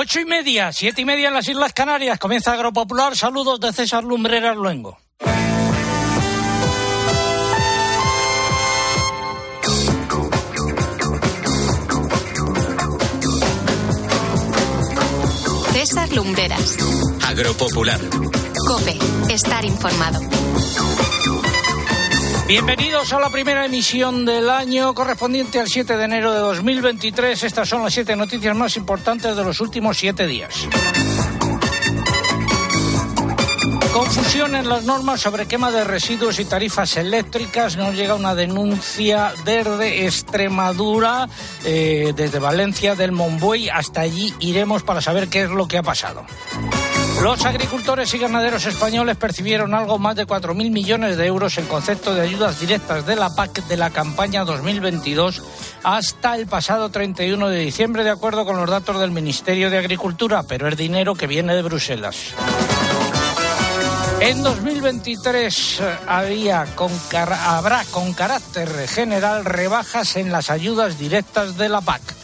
Ocho y media, siete y media en las Islas Canarias. Comienza Agropopular. Saludos de César Lumbreras Luengo. César Lumbreras. Agropopular. Cope, estar informado. Bienvenidos a la primera emisión del año correspondiente al 7 de enero de 2023. Estas son las siete noticias más importantes de los últimos siete días. Confusión en las normas sobre quema de residuos y tarifas eléctricas. Nos llega una denuncia desde Extremadura, eh, desde Valencia, del Monbuey. Hasta allí iremos para saber qué es lo que ha pasado. Los agricultores y ganaderos españoles percibieron algo más de 4.000 millones de euros en concepto de ayudas directas de la PAC de la campaña 2022 hasta el pasado 31 de diciembre, de acuerdo con los datos del Ministerio de Agricultura, pero es dinero que viene de Bruselas. En 2023 eh, habrá con carácter general rebajas en las ayudas directas de la PAC.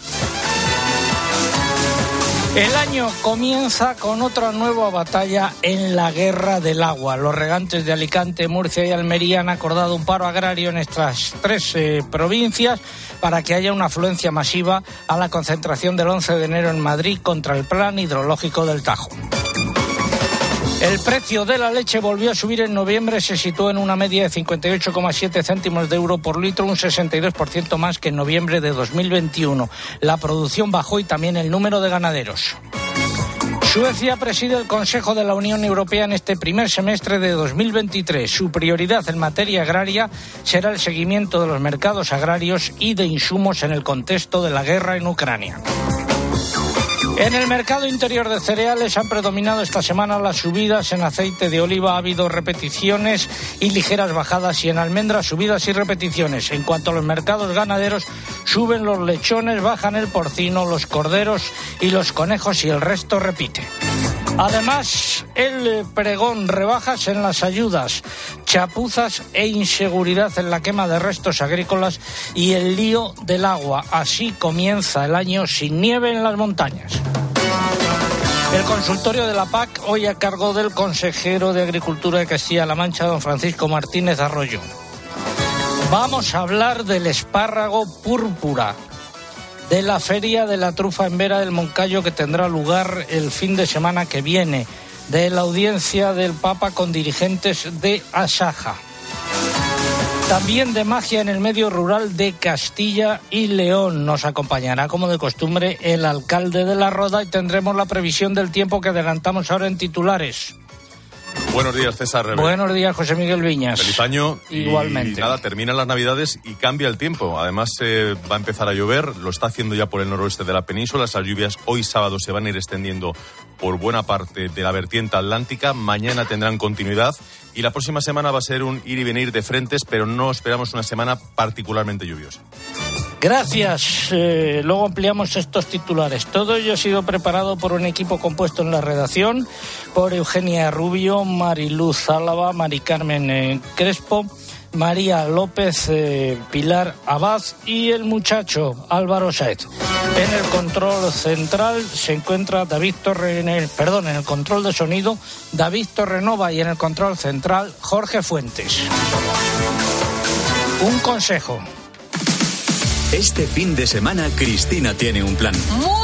El año comienza con otra nueva batalla en la guerra del agua. Los regantes de Alicante, Murcia y Almería han acordado un paro agrario en estas tres eh, provincias para que haya una afluencia masiva a la concentración del 11 de enero en Madrid contra el plan hidrológico del Tajo. El precio de la leche volvió a subir en noviembre, se situó en una media de 58,7 céntimos de euro por litro, un 62% más que en noviembre de 2021. La producción bajó y también el número de ganaderos. Suecia preside el Consejo de la Unión Europea en este primer semestre de 2023. Su prioridad en materia agraria será el seguimiento de los mercados agrarios y de insumos en el contexto de la guerra en Ucrania. En el mercado interior de cereales han predominado esta semana las subidas. En aceite de oliva ha habido repeticiones y ligeras bajadas y en almendras subidas y repeticiones. En cuanto a los mercados ganaderos, suben los lechones, bajan el porcino, los corderos y los conejos y el resto repite. Además, el pregón rebajas en las ayudas, chapuzas e inseguridad en la quema de restos agrícolas y el lío del agua. Así comienza el año sin nieve en las montañas. El consultorio de la PAC hoy a cargo del consejero de Agricultura de Castilla-La Mancha, don Francisco Martínez Arroyo. Vamos a hablar del espárrago púrpura, de la Feria de la Trufa en Vera del Moncayo que tendrá lugar el fin de semana que viene, de la audiencia del Papa con dirigentes de Asaja. También de magia en el medio rural de Castilla y León. Nos acompañará, como de costumbre, el alcalde de la Roda y tendremos la previsión del tiempo que adelantamos ahora en titulares. Buenos días, César. Buenos días, José Miguel Viñas. Feliz año. Igualmente. Y nada, terminan las Navidades y cambia el tiempo. Además, eh, va a empezar a llover. Lo está haciendo ya por el noroeste de la península. Esas lluvias hoy sábado se van a ir extendiendo por buena parte de la vertiente atlántica. Mañana tendrán continuidad. Y la próxima semana va a ser un ir y venir de frentes, pero no esperamos una semana particularmente lluviosa. Gracias. Eh, luego ampliamos estos titulares. Todo ello ha sido preparado por un equipo compuesto en la redacción por Eugenia Rubio, Mariluz Álava, Mari Carmen eh, Crespo, María López, eh, Pilar Abad y el muchacho Álvaro Saez. En el control central se encuentra David Torre, en el, perdón, en el control de sonido David Torrenova y en el control central Jorge Fuentes. Un consejo. Este fin de semana Cristina tiene un plan. Muy,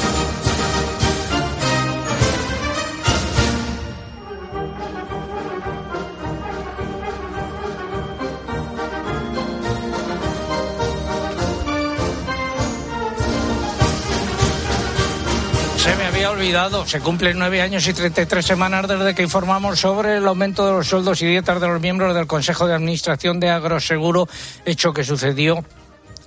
Había olvidado, se cumplen nueve años y 33 semanas desde que informamos sobre el aumento de los sueldos y dietas de los miembros del Consejo de Administración de Agroseguro, hecho que sucedió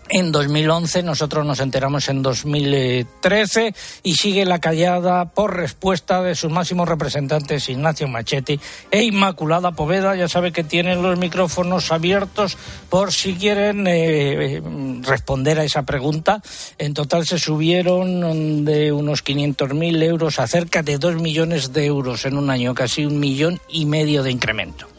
en 2011, nosotros nos enteramos en 2013 y sigue la callada por respuesta de sus máximos representantes Ignacio Machetti e Inmaculada Poveda. Ya sabe que tienen los micrófonos abiertos por si quieren eh, responder a esa pregunta. En total se subieron de unos 500.000 euros a cerca de 2 millones de euros en un año, casi un millón y medio de incremento.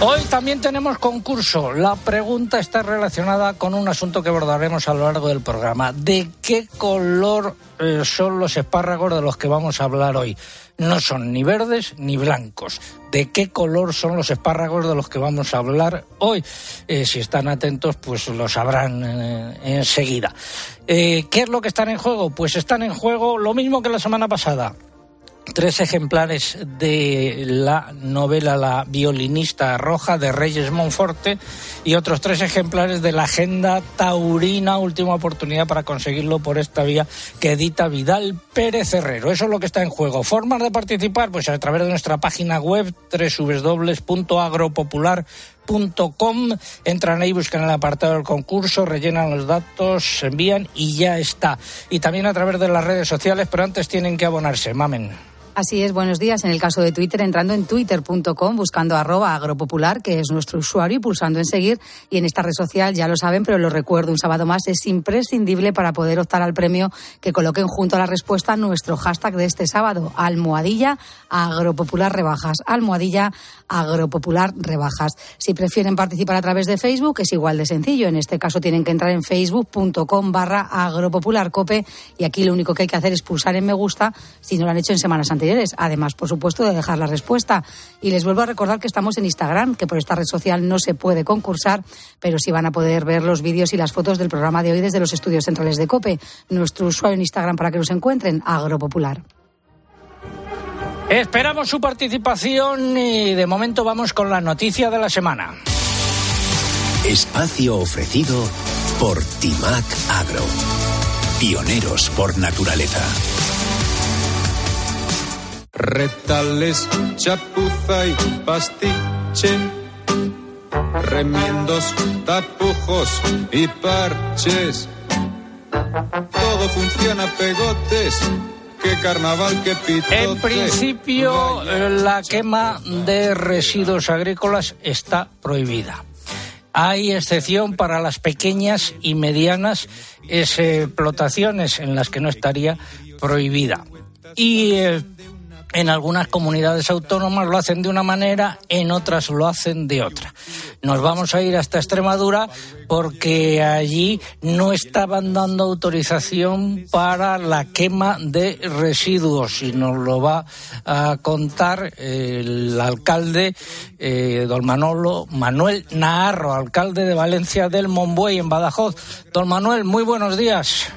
Hoy también tenemos concurso. La pregunta está relacionada con un asunto que abordaremos a lo largo del programa. ¿De qué color eh, son los espárragos de los que vamos a hablar hoy? No son ni verdes ni blancos. ¿De qué color son los espárragos de los que vamos a hablar hoy? Eh, si están atentos, pues lo sabrán eh, enseguida. ¿Qué es lo que están en juego? Pues están en juego lo mismo que la semana pasada tres ejemplares de la novela La violinista roja de Reyes Monforte y otros tres ejemplares de la Agenda Taurina, última oportunidad para conseguirlo por esta vía que edita Vidal Pérez Herrero. Eso es lo que está en juego. Formas de participar, pues a través de nuestra página web www.agropopular.com entran ahí, buscan el apartado del concurso, rellenan los datos, envían y ya está. Y también a través de las redes sociales, pero antes tienen que abonarse. Mamen. Así es, buenos días. En el caso de Twitter, entrando en twitter.com, buscando arroba agropopular, que es nuestro usuario, y pulsando en seguir. Y en esta red social, ya lo saben, pero lo recuerdo un sábado más, es imprescindible para poder optar al premio que coloquen junto a la respuesta nuestro hashtag de este sábado, almohadilla agropopular rebajas. Almohadilla agropopular rebajas. Si prefieren participar a través de Facebook, es igual de sencillo. En este caso tienen que entrar en facebook.com barra agropopularcope y aquí lo único que hay que hacer es pulsar en me gusta si no lo han hecho en semanas anteriores Además, por supuesto, de dejar la respuesta. Y les vuelvo a recordar que estamos en Instagram, que por esta red social no se puede concursar, pero sí van a poder ver los vídeos y las fotos del programa de hoy desde los estudios centrales de COPE. Nuestro usuario en Instagram para que nos encuentren, Agropopular. Esperamos su participación y de momento vamos con la noticia de la semana. Espacio ofrecido por Timac Agro. Pioneros por naturaleza retales, chapuza y pastiche, remiendos, tapujos y parches. Todo funciona pegotes. Qué carnaval, qué pitote. En principio, la quema de residuos agrícolas está prohibida. Hay excepción para las pequeñas y medianas explotaciones en las que no estaría prohibida. Y eh, en algunas comunidades autónomas lo hacen de una manera, en otras lo hacen de otra. Nos vamos a ir hasta Extremadura porque allí no estaban dando autorización para la quema de residuos y nos lo va a contar el alcalde eh, don Manolo Manuel Naharro, alcalde de Valencia del Monbuey en Badajoz. Don Manuel, muy buenos días.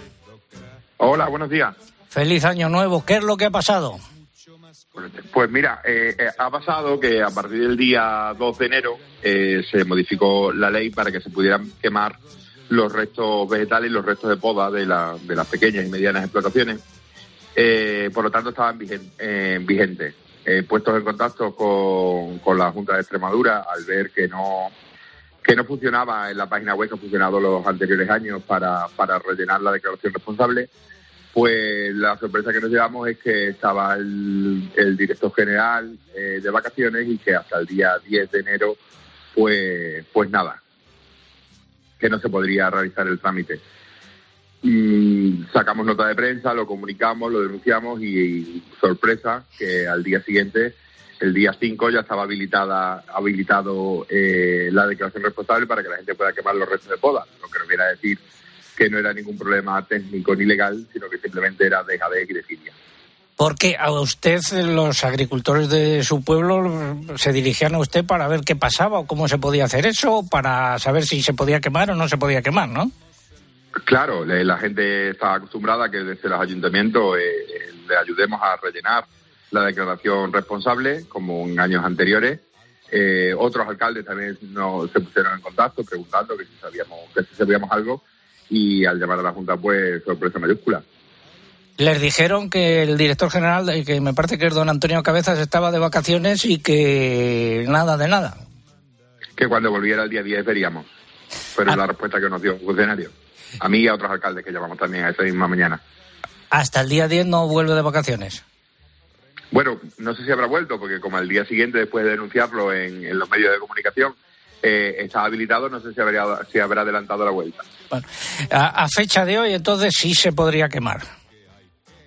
Hola, buenos días. Feliz año nuevo. ¿Qué es lo que ha pasado? Pues mira, eh, eh, ha pasado que a partir del día 2 de enero eh, se modificó la ley para que se pudieran quemar los restos vegetales y los restos de poda de, de las pequeñas y medianas explotaciones. por lo tanto, estaban vigentes. puestos en contacto con, con, la Junta de Extremadura al ver que no que no funcionaba en la página web que ha funcionado los anteriores años para, para rellenar la declaración responsable, pues la sorpresa que nos llevamos es que estaba el, director general eh, de vacaciones y que hasta el día 10 de enero, pues, pues nada, que no se podría realizar el trámite. Y sacamos nota de prensa, lo comunicamos, lo denunciamos y, sorpresa que al día siguiente, el día 5, ya estaba habilitada, habilitado eh, la declaración responsable para que la gente pueda quemar los restos de poda, lo que nos viene decir que no era ningún problema técnico ni legal, sino que simplemente era de dejadez y desidia. Porque a usted, los agricultores de su pueblo, se dirigían a usted para ver qué pasaba o cómo se podía hacer eso, para saber si se podía quemar o no se podía quemar, ¿no? Claro, la gente está acostumbrada a que desde los ayuntamientos eh, eh, le ayudemos a rellenar la declaración responsable, como en años anteriores. Eh, otros alcaldes también se pusieron en contacto preguntando que si sabíamos, que si sabíamos algo y al llamar a la Junta, pues sorpresa mayúscula. Les dijeron que el director general, que me parece que es don Antonio Cabezas, estaba de vacaciones y que nada de nada. Que cuando volviera el día 10 veríamos. Pero es la respuesta que nos dio un funcionario. A mí y a otros alcaldes que llamamos también a esa misma mañana. Hasta el día 10 no vuelve de vacaciones. Bueno, no sé si habrá vuelto, porque como al día siguiente, después de denunciarlo en, en los medios de comunicación, eh, está habilitado, no sé si, habría, si habrá adelantado la vuelta. Bueno, a, a fecha de hoy, entonces sí se podría quemar.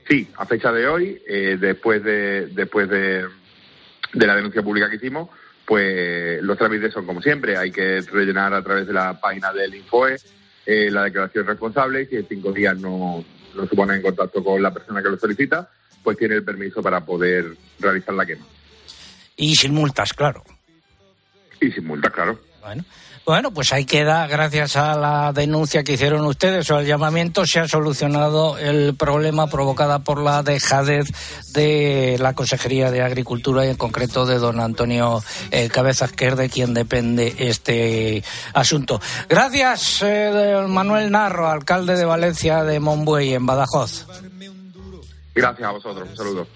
Sí, a fecha de hoy, eh, después de después de, de la denuncia pública que hicimos, pues los trámites son como siempre. Hay que rellenar a través de la página del Infoe eh, la declaración responsable y si en cinco días no, no se pone en contacto con la persona que lo solicita, pues tiene el permiso para poder realizar la quema. Y sin multas, claro. Y sin multas, claro. Bueno. Bueno, pues ahí queda, gracias a la denuncia que hicieron ustedes o al llamamiento, se ha solucionado el problema provocado por la dejadez de la Consejería de Agricultura y en concreto de don Antonio eh, Cabezas, que es de quien depende este asunto. Gracias, eh, Manuel Narro, alcalde de Valencia de Monbuey, en Badajoz. Gracias a vosotros, un saludo.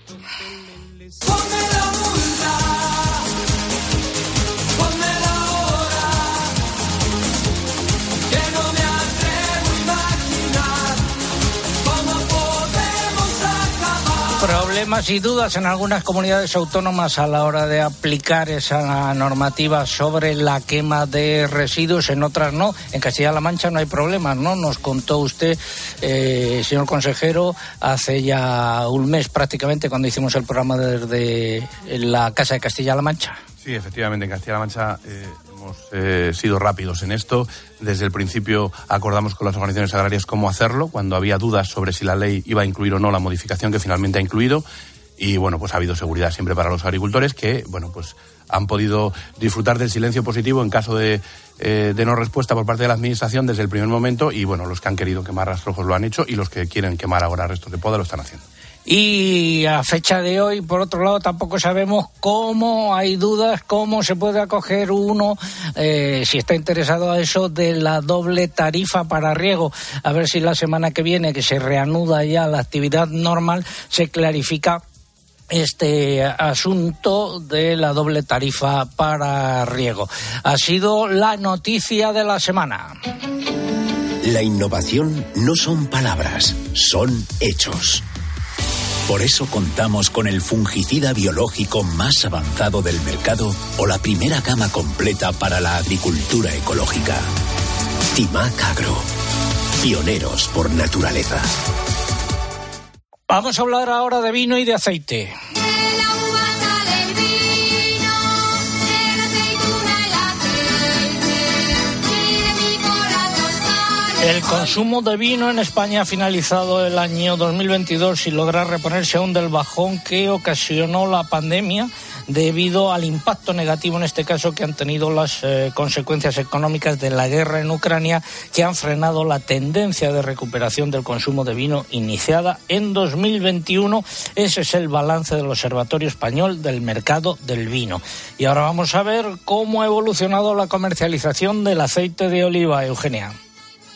Problemas y dudas en algunas comunidades autónomas a la hora de aplicar esa normativa sobre la quema de residuos, en otras no. En Castilla-La Mancha no hay problemas, ¿no? Nos contó usted, eh, señor consejero, hace ya un mes prácticamente cuando hicimos el programa desde la Casa de Castilla-La Mancha. Sí, efectivamente, en Castilla-La Mancha eh, hemos eh, sido rápidos en esto. Desde el principio acordamos con las organizaciones agrarias cómo hacerlo, cuando había dudas sobre si la ley iba a incluir o no la modificación que finalmente ha incluido. Y bueno, pues ha habido seguridad siempre para los agricultores que, bueno, pues han podido disfrutar del silencio positivo en caso de, eh, de no respuesta por parte de la Administración desde el primer momento. Y bueno, los que han querido quemar rastrojos lo han hecho y los que quieren quemar ahora restos de poda lo están haciendo. Y a fecha de hoy, por otro lado, tampoco sabemos cómo, hay dudas, cómo se puede acoger uno, eh, si está interesado a eso, de la doble tarifa para riego. A ver si la semana que viene, que se reanuda ya la actividad normal, se clarifica este asunto de la doble tarifa para riego. Ha sido la noticia de la semana. La innovación no son palabras, son hechos. Por eso contamos con el fungicida biológico más avanzado del mercado o la primera gama completa para la agricultura ecológica. Timac Agro. Pioneros por naturaleza. Vamos a hablar ahora de vino y de aceite. El consumo de vino en España ha finalizado el año 2022 sin lograr reponerse aún del bajón que ocasionó la pandemia debido al impacto negativo en este caso que han tenido las eh, consecuencias económicas de la guerra en Ucrania que han frenado la tendencia de recuperación del consumo de vino iniciada en 2021. Ese es el balance del Observatorio Español del Mercado del Vino. Y ahora vamos a ver cómo ha evolucionado la comercialización del aceite de oliva, Eugenia.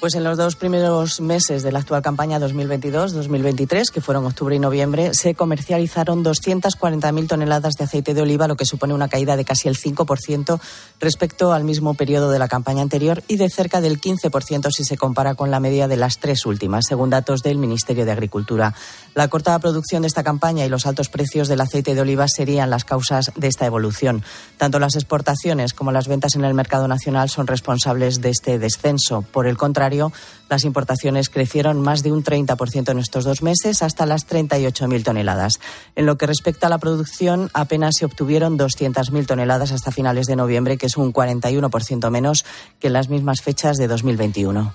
Pues en los dos primeros meses de la actual campaña 2022-2023, que fueron octubre y noviembre, se comercializaron 240.000 toneladas de aceite de oliva, lo que supone una caída de casi el 5% respecto al mismo periodo de la campaña anterior y de cerca del 15% si se compara con la media de las tres últimas, según datos del Ministerio de Agricultura. La cortada producción de esta campaña y los altos precios del aceite de oliva serían las causas de esta evolución. Tanto las exportaciones como las ventas en el mercado nacional son responsables de este descenso. Por el las importaciones crecieron más de un 30% en estos dos meses, hasta las 38.000 toneladas. En lo que respecta a la producción, apenas se obtuvieron 200.000 toneladas hasta finales de noviembre, que es un 41% menos que en las mismas fechas de 2021.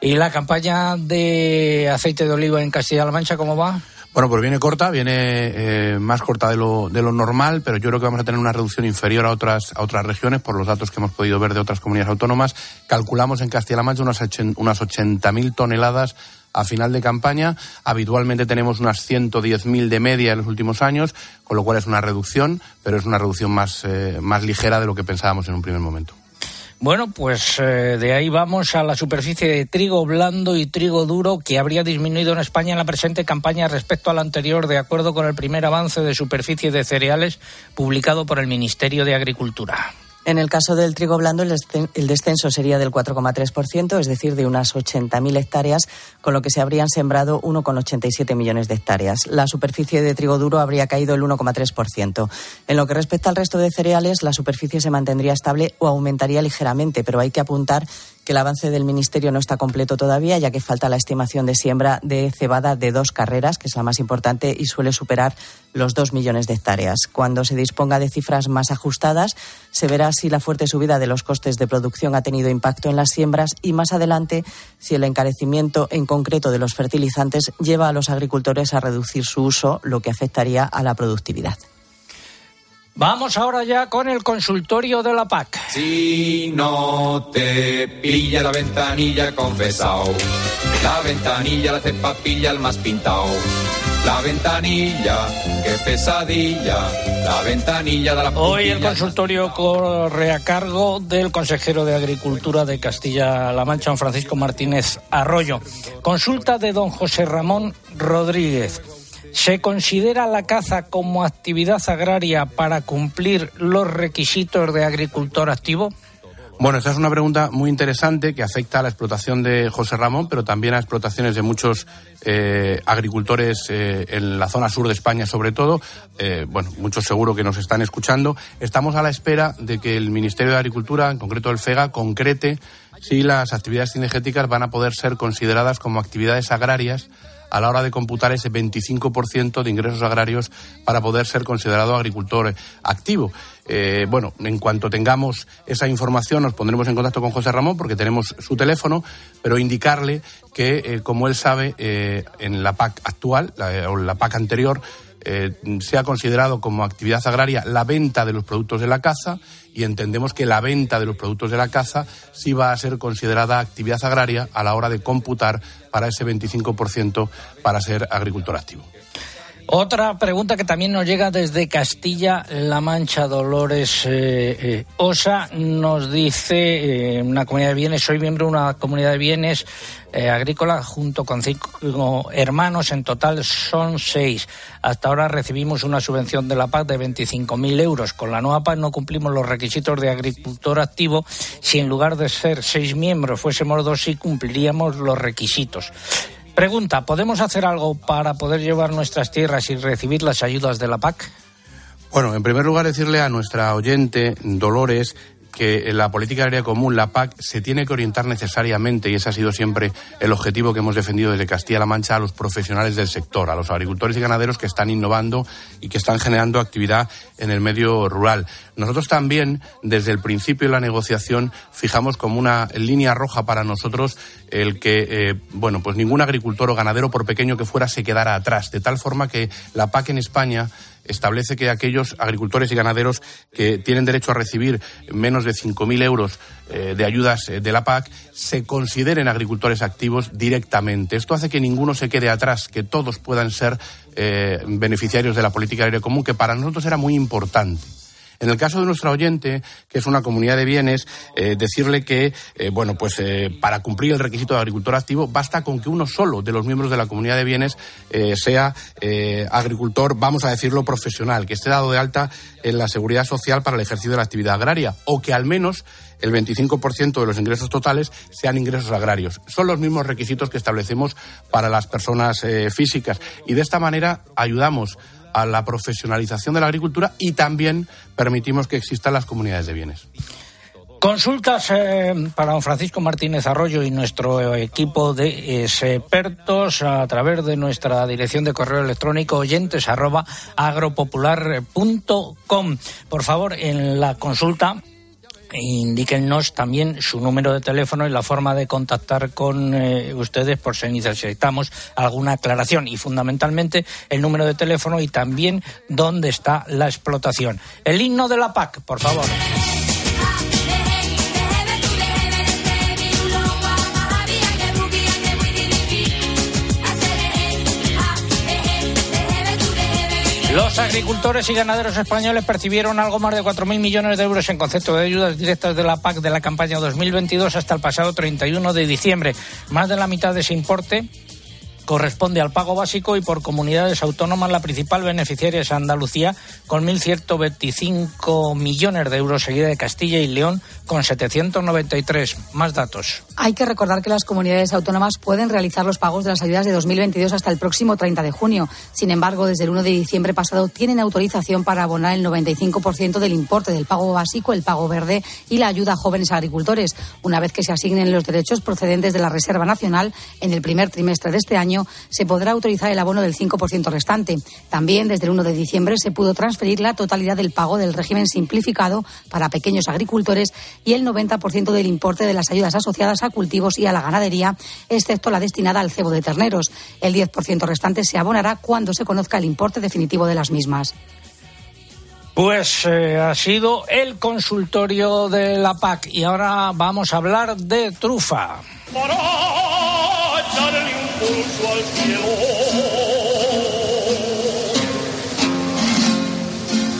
¿Y la campaña de aceite de oliva en Castilla-La Mancha cómo va? Bueno, pues viene corta, viene eh, más corta de lo, de lo normal, pero yo creo que vamos a tener una reducción inferior a otras, a otras regiones por los datos que hemos podido ver de otras comunidades autónomas. Calculamos en Castilla-La Mancha unas, unas 80.000 toneladas a final de campaña. Habitualmente tenemos unas 110.000 de media en los últimos años, con lo cual es una reducción, pero es una reducción más, eh, más ligera de lo que pensábamos en un primer momento. Bueno, pues eh, de ahí vamos a la superficie de trigo blando y trigo duro que habría disminuido en España en la presente campaña respecto a la anterior, de acuerdo con el primer avance de superficie de cereales publicado por el Ministerio de Agricultura. En el caso del trigo blando, el descenso sería del 4,3%, es decir, de unas 80.000 hectáreas, con lo que se habrían sembrado 1,87 millones de hectáreas. La superficie de trigo duro habría caído el 1,3%. En lo que respecta al resto de cereales, la superficie se mantendría estable o aumentaría ligeramente, pero hay que apuntar que el avance del Ministerio no está completo todavía, ya que falta la estimación de siembra de cebada de dos carreras, que es la más importante y suele superar los dos millones de hectáreas. Cuando se disponga de cifras más ajustadas, se verá si la fuerte subida de los costes de producción ha tenido impacto en las siembras y más adelante si el encarecimiento en concreto de los fertilizantes lleva a los agricultores a reducir su uso, lo que afectaría a la productividad. Vamos ahora ya con el consultorio de la PAC. Si no te pilla la ventanilla, confesao. La ventanilla la hace papilla el más pintao. La ventanilla, qué pesadilla. La ventanilla de la Hoy el consultorio corre a cargo del consejero de Agricultura de Castilla-La Mancha, don Francisco Martínez Arroyo. Consulta de don José Ramón Rodríguez. ¿Se considera la caza como actividad agraria para cumplir los requisitos de agricultor activo? Bueno, esta es una pregunta muy interesante que afecta a la explotación de José Ramón, pero también a explotaciones de muchos eh, agricultores eh, en la zona sur de España, sobre todo. Eh, bueno, muchos seguro que nos están escuchando. Estamos a la espera de que el Ministerio de Agricultura, en concreto el FEGA, concrete si las actividades cinegéticas van a poder ser consideradas como actividades agrarias a la hora de computar ese 25% de ingresos agrarios para poder ser considerado agricultor activo. Eh, bueno, en cuanto tengamos esa información nos pondremos en contacto con José Ramón porque tenemos su teléfono, pero indicarle que, eh, como él sabe, eh, en la PAC actual o la PAC anterior, se ha considerado como actividad agraria la venta de los productos de la caza y entendemos que la venta de los productos de la caza sí va a ser considerada actividad agraria a la hora de computar para ese 25% para ser agricultor activo. Otra pregunta que también nos llega desde Castilla-La Mancha, Dolores eh, eh, Osa, nos dice eh, una comunidad de bienes, soy miembro de una comunidad de bienes agrícola junto con cinco hermanos, en total son seis. Hasta ahora recibimos una subvención de la PAC de 25.000 euros. Con la nueva PAC no cumplimos los requisitos de agricultor activo. Si en lugar de ser seis miembros fuésemos dos, sí cumpliríamos los requisitos. Pregunta, ¿podemos hacer algo para poder llevar nuestras tierras y recibir las ayudas de la PAC? Bueno, en primer lugar decirle a nuestra oyente Dolores que la política agraria común, la PAC, se tiene que orientar necesariamente, y ese ha sido siempre el objetivo que hemos defendido desde Castilla-La Mancha, a los profesionales del sector, a los agricultores y ganaderos que están innovando y que están generando actividad en el medio rural. Nosotros también, desde el principio de la negociación, fijamos como una línea roja para nosotros el que, eh, bueno, pues ningún agricultor o ganadero, por pequeño que fuera, se quedara atrás, de tal forma que la PAC en España establece que aquellos agricultores y ganaderos que tienen derecho a recibir menos de 5.000 euros eh, de ayudas eh, de la PAC se consideren agricultores activos directamente. Esto hace que ninguno se quede atrás, que todos puedan ser eh, beneficiarios de la política agraria común, que para nosotros era muy importante. En el caso de nuestra oyente, que es una comunidad de bienes, eh, decirle que, eh, bueno, pues eh, para cumplir el requisito de agricultor activo, basta con que uno solo de los miembros de la comunidad de bienes sea agricultor, vamos a decirlo, profesional, que esté dado de alta en la seguridad social para el ejercicio de la actividad agraria, o que al menos el 25% de los ingresos totales sean ingresos agrarios. Son los mismos requisitos que establecemos para las personas físicas y de esta manera ayudamos a la profesionalización de la agricultura y también permitimos que existan las comunidades de bienes. Consultas eh, para don Francisco Martínez Arroyo y nuestro equipo de expertos a través de nuestra dirección de correo electrónico oyentes. Por favor, en la consulta indíquennos también su número de teléfono y la forma de contactar con eh, ustedes por si necesitamos alguna aclaración y fundamentalmente el número de teléfono y también dónde está la explotación. El himno de la PAC, por favor. Los agricultores y ganaderos españoles percibieron algo más de 4.000 millones de euros en concepto de ayudas directas de la PAC de la campaña 2022 hasta el pasado 31 de diciembre. Más de la mitad de ese importe corresponde al pago básico y por comunidades autónomas la principal beneficiaria es Andalucía con 1.125 millones de euros, seguida de Castilla y León con 793. Más datos. Hay que recordar que las comunidades autónomas pueden realizar los pagos de las ayudas de 2022 hasta el próximo 30 de junio. Sin embargo, desde el 1 de diciembre pasado tienen autorización para abonar el 95% del importe del pago básico, el pago verde y la ayuda a jóvenes agricultores. Una vez que se asignen los derechos procedentes de la Reserva Nacional, en el primer trimestre de este año se podrá autorizar el abono del 5% restante. También desde el 1 de diciembre se pudo transferir la totalidad del pago del régimen simplificado para pequeños agricultores y el 90% del importe de las ayudas asociadas a cultivos y a la ganadería, excepto la destinada al cebo de terneros. El 10% restante se abonará cuando se conozca el importe definitivo de las mismas. Pues eh, ha sido el consultorio de la PAC y ahora vamos a hablar de trufa impulso al cielo.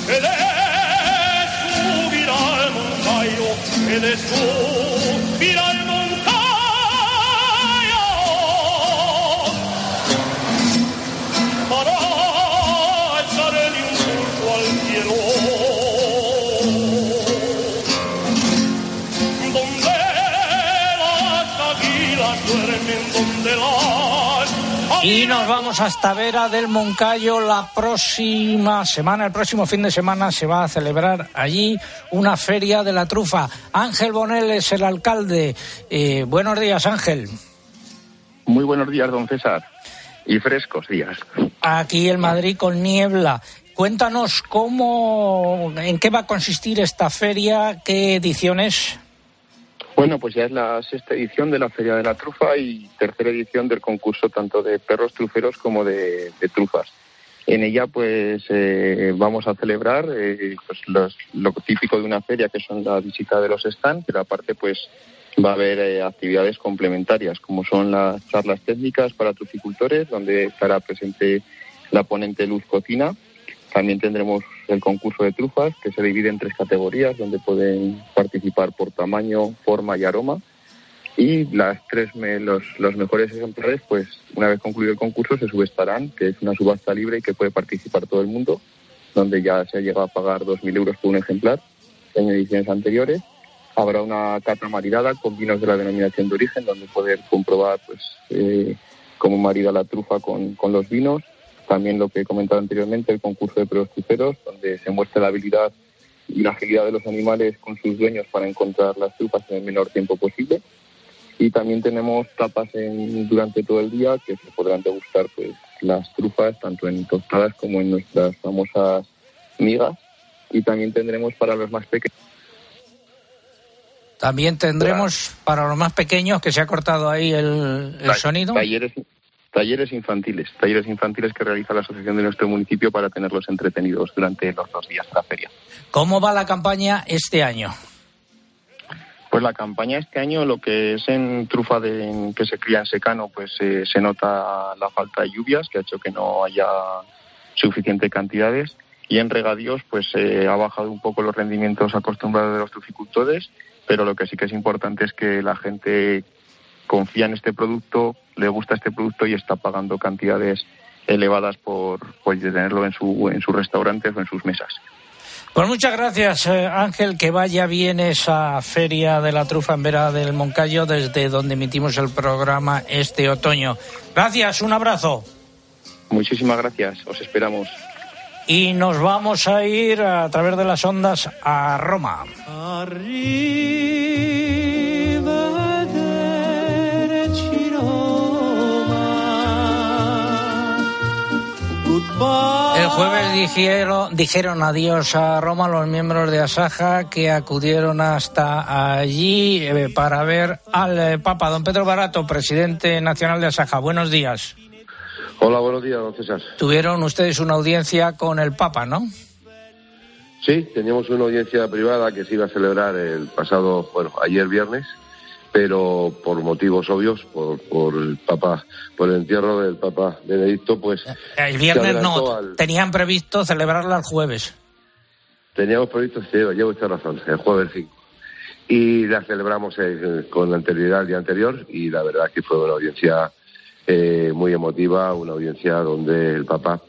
Él es su viral montaño, él es su Y nos vamos hasta Vera del Moncayo la próxima semana, el próximo fin de semana se va a celebrar allí una feria de la trufa. Ángel Bonel es el alcalde. Eh, buenos días, Ángel. Muy buenos días, don César. Y frescos días. Aquí en Madrid con niebla. Cuéntanos cómo, en qué va a consistir esta feria, qué ediciones. Bueno, pues ya es la sexta edición de la Feria de la Trufa y tercera edición del concurso tanto de perros truferos como de, trufas. En ella, pues, eh, vamos a celebrar eh, pues lo típico de una feria, que son la visita de los stands, pero aparte, pues, va a haber eh, actividades complementarias, como son las charlas técnicas para truficultores, donde estará presente la ponente Luz Cocina, también tendremos el concurso de trufas, que se divide en tres categorías, donde pueden participar por tamaño, forma y aroma. Y las tres los, los mejores ejemplares, pues una vez concluido el concurso, se subestarán, que es una subasta libre y que puede participar todo el mundo, donde ya se ha llegado a pagar 2.000 euros por un ejemplar en ediciones anteriores. Habrá una cata maridada con vinos de la denominación de origen, donde poder comprobar pues, eh, cómo marida la trufa con, con los vinos también lo que he comentado anteriormente, el concurso de perros cruceros, donde se muestra la habilidad y la agilidad de los animales con sus dueños para encontrar las trufas en el menor tiempo posible. Y también tenemos tapas en, durante todo el día que se podrán degustar pues, las trufas tanto en tostadas como en nuestras famosas migas. Y también tendremos para los más pequeños. También tendremos para los más pequeños, que se ha cortado ahí el, el sonido. Talleres, talleres infantiles, talleres infantiles que realiza la asociación de nuestro municipio para tenerlos entretenidos durante los dos días de la feria. ¿Cómo va la campaña este año? Pues la campaña este año, lo que es en trufa de, que se cría en secano, pues eh, se nota la falta de lluvias, que ha hecho que no haya suficientes cantidades. Y en regadíos, pues eh, ha bajado un poco los rendimientos acostumbrados de los truficultores, pero lo que sí que es importante es que la gente confía en este producto, le gusta este producto y está pagando cantidades elevadas por, tenerlo en, su, en sus restaurantes o en sus mesas. Pues muchas gracias, eh, Ángel. Que vaya bien esa feria de la trufa en Vera del Moncayo, desde donde emitimos el programa este otoño. Gracias, un abrazo. Muchísimas gracias, os esperamos. Y nos vamos a ir a través de las ondas a Roma. El jueves dijeron, dijeron adiós a Roma los miembros de Asaja que acudieron hasta allí eh, para ver al eh, Papa. Don Pedro Barato, presidente nacional de Asaja. Buenos días. Hola, buenos días, don César. Tuvieron ustedes una audiencia con el Papa, ¿no? Sí, teníamos una audiencia privada que se iba a celebrar el pasado, bueno, ayer viernes, pero por motivos obvios, por, por el Papa, por el entierro del Papa Benedicto, pues... El viernes no, tenían previsto celebrarla el jueves. Teníamos previsto, sí, llevo esta razón, el jueves 5. Y la celebramos con anterioridad al día anterior y la verdad que fue una audiencia eh, muy emotiva, una audiencia donde el Papa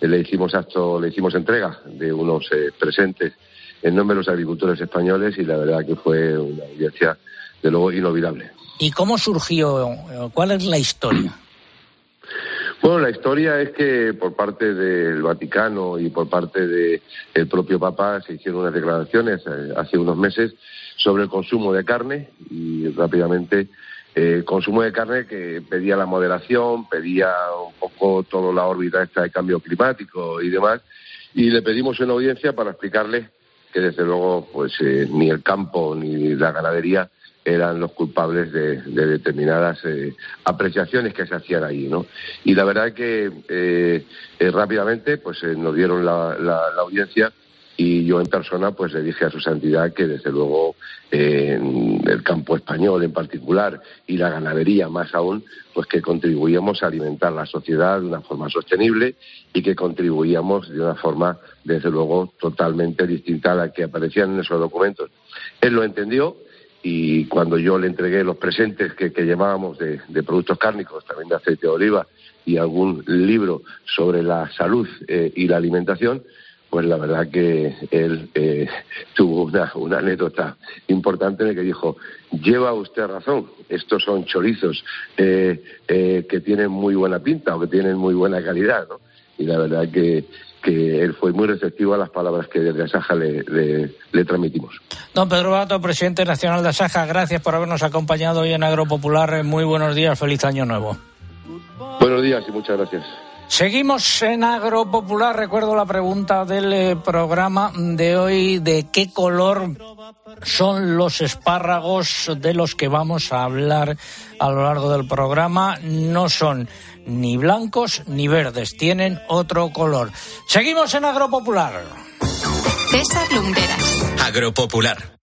eh, le hicimos acto, le hicimos entrega de unos eh, presentes en nombre de los agricultores españoles y la verdad que fue una audiencia de luego inolvidable. ¿Y cómo surgió? ¿Cuál es la historia? Bueno, la historia es que por parte del Vaticano y por parte del propio Papa se hicieron unas declaraciones eh, hace unos meses sobre el consumo de carne y rápidamente el eh, consumo de carne que pedía la moderación, pedía un poco toda la órbita esta de cambio climático y demás, y le pedimos una audiencia para explicarle que desde luego pues eh, ni el campo ni la ganadería eran los culpables de, determinadas eh, apreciaciones que se hacían ahí, ¿no? Y la verdad que eh, eh, rápidamente pues nos dieron la, audiencia y yo en persona pues le dije a su santidad que desde luego en el campo español en particular y la ganadería más aún pues que contribuíamos a alimentar la sociedad de una forma sostenible y que contribuíamos de una forma desde luego totalmente distinta a la que aparecían en esos documentos. Él lo entendió y cuando yo le entregué los presentes que, llevábamos de, productos cárnicos, también de aceite de oliva y algún libro sobre la salud eh, y la alimentación, pues la verdad que él eh, tuvo una, anécdota importante en la que dijo, lleva usted razón, estos son chorizos eh, que tienen muy buena pinta o que tienen muy buena calidad, ¿no? Y la verdad que que él fue muy receptivo a las palabras que desde Asaja le, le, transmitimos. Don Pedro Bato, presidente nacional de Asaja, gracias por habernos acompañado hoy en Agropopular. Muy buenos días, feliz año nuevo. Buenos días y muchas gracias. Seguimos en Agropopular. Recuerdo la pregunta del eh, programa de hoy de qué color son los espárragos de los que vamos a hablar a lo largo del programa. No son ni blancos ni verdes, tienen otro color. Seguimos en Agropopular. César Lumberas. Agropopular.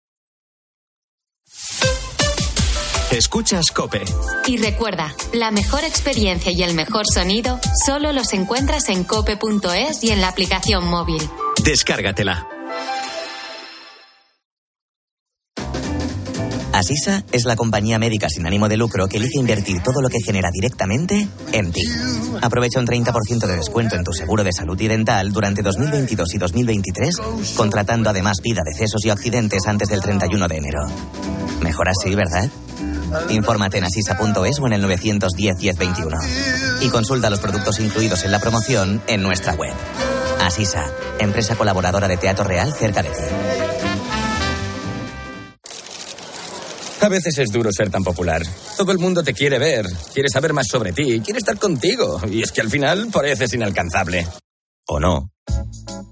Escuchas Cope. Y recuerda, la mejor experiencia y el mejor sonido solo los encuentras en cope.es y en la aplicación móvil. Descárgatela. Asisa es la compañía médica sin ánimo de lucro que elige invertir todo lo que genera directamente en ti. Aprovecha un 30% de descuento en tu seguro de salud y dental durante 2022 y 2023, contratando además vida, decesos y accidentes antes del 31 de enero. Mejor así, ¿verdad? Infórmate en asisa.es o en el 910 1021. Y consulta los productos incluidos en la promoción en nuestra web. Asisa, empresa colaboradora de Teatro Real cerca de ti. A veces es duro ser tan popular. Todo el mundo te quiere ver, quiere saber más sobre ti, quiere estar contigo. Y es que al final pareces inalcanzable. ¿O no?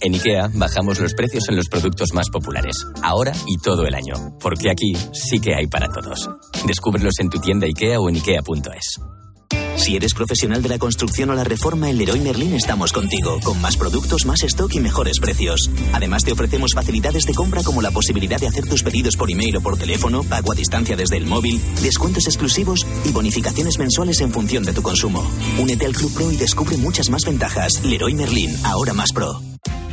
En IKEA bajamos los precios en los productos más populares, ahora y todo el año, porque aquí sí que hay para todos. Descúbrelos en tu tienda IKEA o en IKEA.es. Si eres profesional de la construcción o la reforma, en Leroy Merlin estamos contigo, con más productos, más stock y mejores precios. Además, te ofrecemos facilidades de compra como la posibilidad de hacer tus pedidos por email o por teléfono, pago a distancia desde el móvil, descuentos exclusivos y bonificaciones mensuales en función de tu consumo. Únete al Club Pro y descubre muchas más ventajas. Leroy Merlin, ahora más pro.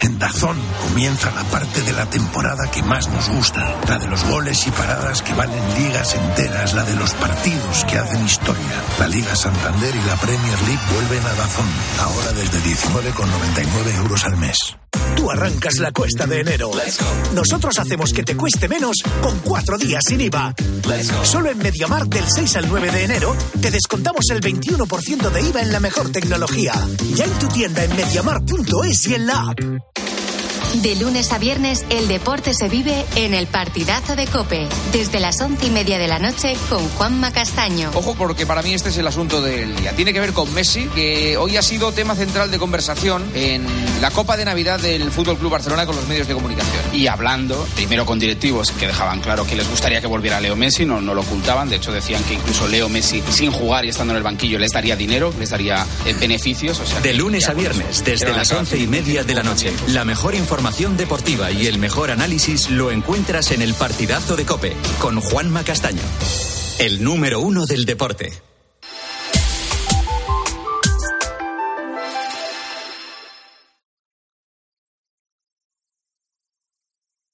En Dazón comienza la parte de la temporada que más nos gusta, la de los goles y paradas que valen ligas enteras, la de los partidos que hacen historia. La Liga Santander y la Premier League vuelven a Dazón, ahora desde 19,99 euros al mes. Tú arrancas la cuesta de enero. Nosotros hacemos que te cueste menos con cuatro días sin IVA. Solo en MediaMarkt del 6 al 9 de enero te descontamos el 21% de IVA en la mejor tecnología. Ya en tu tienda en MediaMarkt.es y en la app. De lunes a viernes, el deporte se vive en el partidazo de Cope, desde las once y media de la noche con Juanma Castaño. Ojo, porque para mí este es el asunto del día. Tiene que ver con Messi, que hoy ha sido tema central de conversación en la Copa de Navidad del Fútbol Club Barcelona con los medios de comunicación. Y hablando, primero con directivos que dejaban claro que les gustaría que volviera Leo Messi, no, no lo ocultaban. De hecho, decían que incluso Leo Messi, sin jugar y estando en el banquillo, les daría dinero, les daría eh, beneficios. de lunes a viernes, desde las once y media de la noche. La mejor información información deportiva y el mejor análisis lo encuentras en el partidazo de Cope con Juanma Castaño, el número uno del deporte.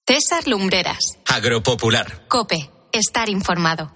César Lumbreras. Agropopular. Cope. Estar informado.